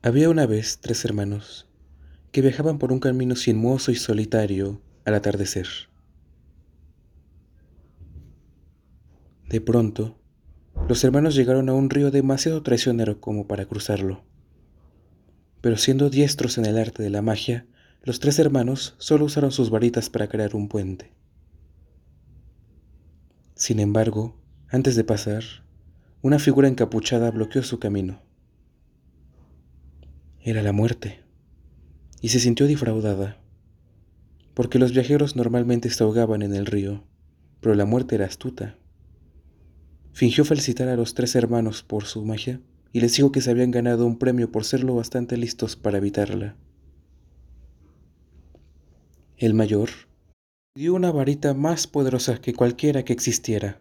Había una vez tres hermanos que viajaban por un camino sinuoso y solitario al atardecer. De pronto, los hermanos llegaron a un río demasiado traicionero como para cruzarlo. Pero siendo diestros en el arte de la magia, los tres hermanos solo usaron sus varitas para crear un puente. Sin embargo, antes de pasar, una figura encapuchada bloqueó su camino era la muerte, y se sintió defraudada, porque los viajeros normalmente se ahogaban en el río, pero la muerte era astuta. Fingió felicitar a los tres hermanos por su magia y les dijo que se habían ganado un premio por ser lo bastante listos para evitarla. El mayor dio una varita más poderosa que cualquiera que existiera,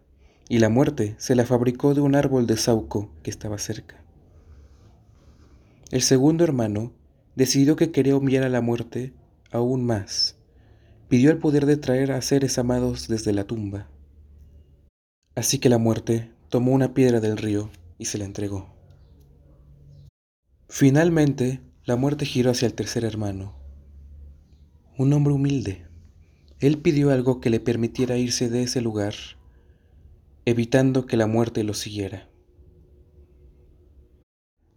y la muerte se la fabricó de un árbol de sauco que estaba cerca. El segundo hermano decidió que quería humillar a la muerte aún más. Pidió el poder de traer a seres amados desde la tumba. Así que la muerte tomó una piedra del río y se la entregó. Finalmente, la muerte giró hacia el tercer hermano, un hombre humilde. Él pidió algo que le permitiera irse de ese lugar, evitando que la muerte lo siguiera.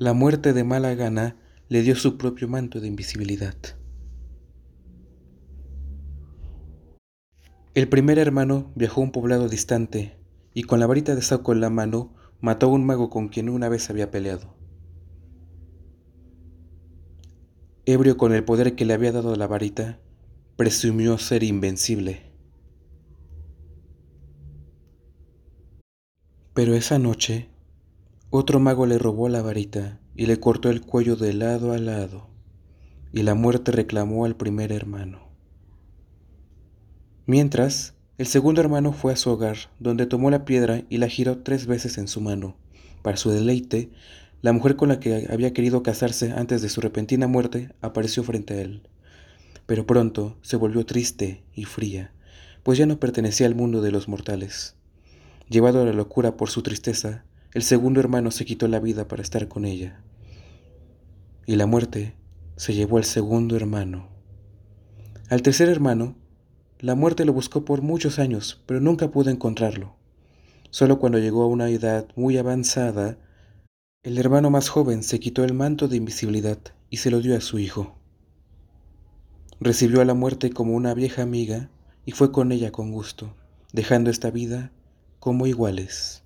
La muerte de mala gana le dio su propio manto de invisibilidad. El primer hermano viajó a un poblado distante y con la varita de saco en la mano mató a un mago con quien una vez había peleado. Ebrio con el poder que le había dado la varita, presumió ser invencible. Pero esa noche otro mago le robó la varita y le cortó el cuello de lado a lado, y la muerte reclamó al primer hermano. Mientras, el segundo hermano fue a su hogar, donde tomó la piedra y la giró tres veces en su mano. Para su deleite, la mujer con la que había querido casarse antes de su repentina muerte apareció frente a él. Pero pronto se volvió triste y fría, pues ya no pertenecía al mundo de los mortales. Llevado a la locura por su tristeza, el segundo hermano se quitó la vida para estar con ella. Y la muerte se llevó al segundo hermano. Al tercer hermano, la muerte lo buscó por muchos años, pero nunca pudo encontrarlo. Solo cuando llegó a una edad muy avanzada, el hermano más joven se quitó el manto de invisibilidad y se lo dio a su hijo. Recibió a la muerte como una vieja amiga y fue con ella con gusto, dejando esta vida como iguales.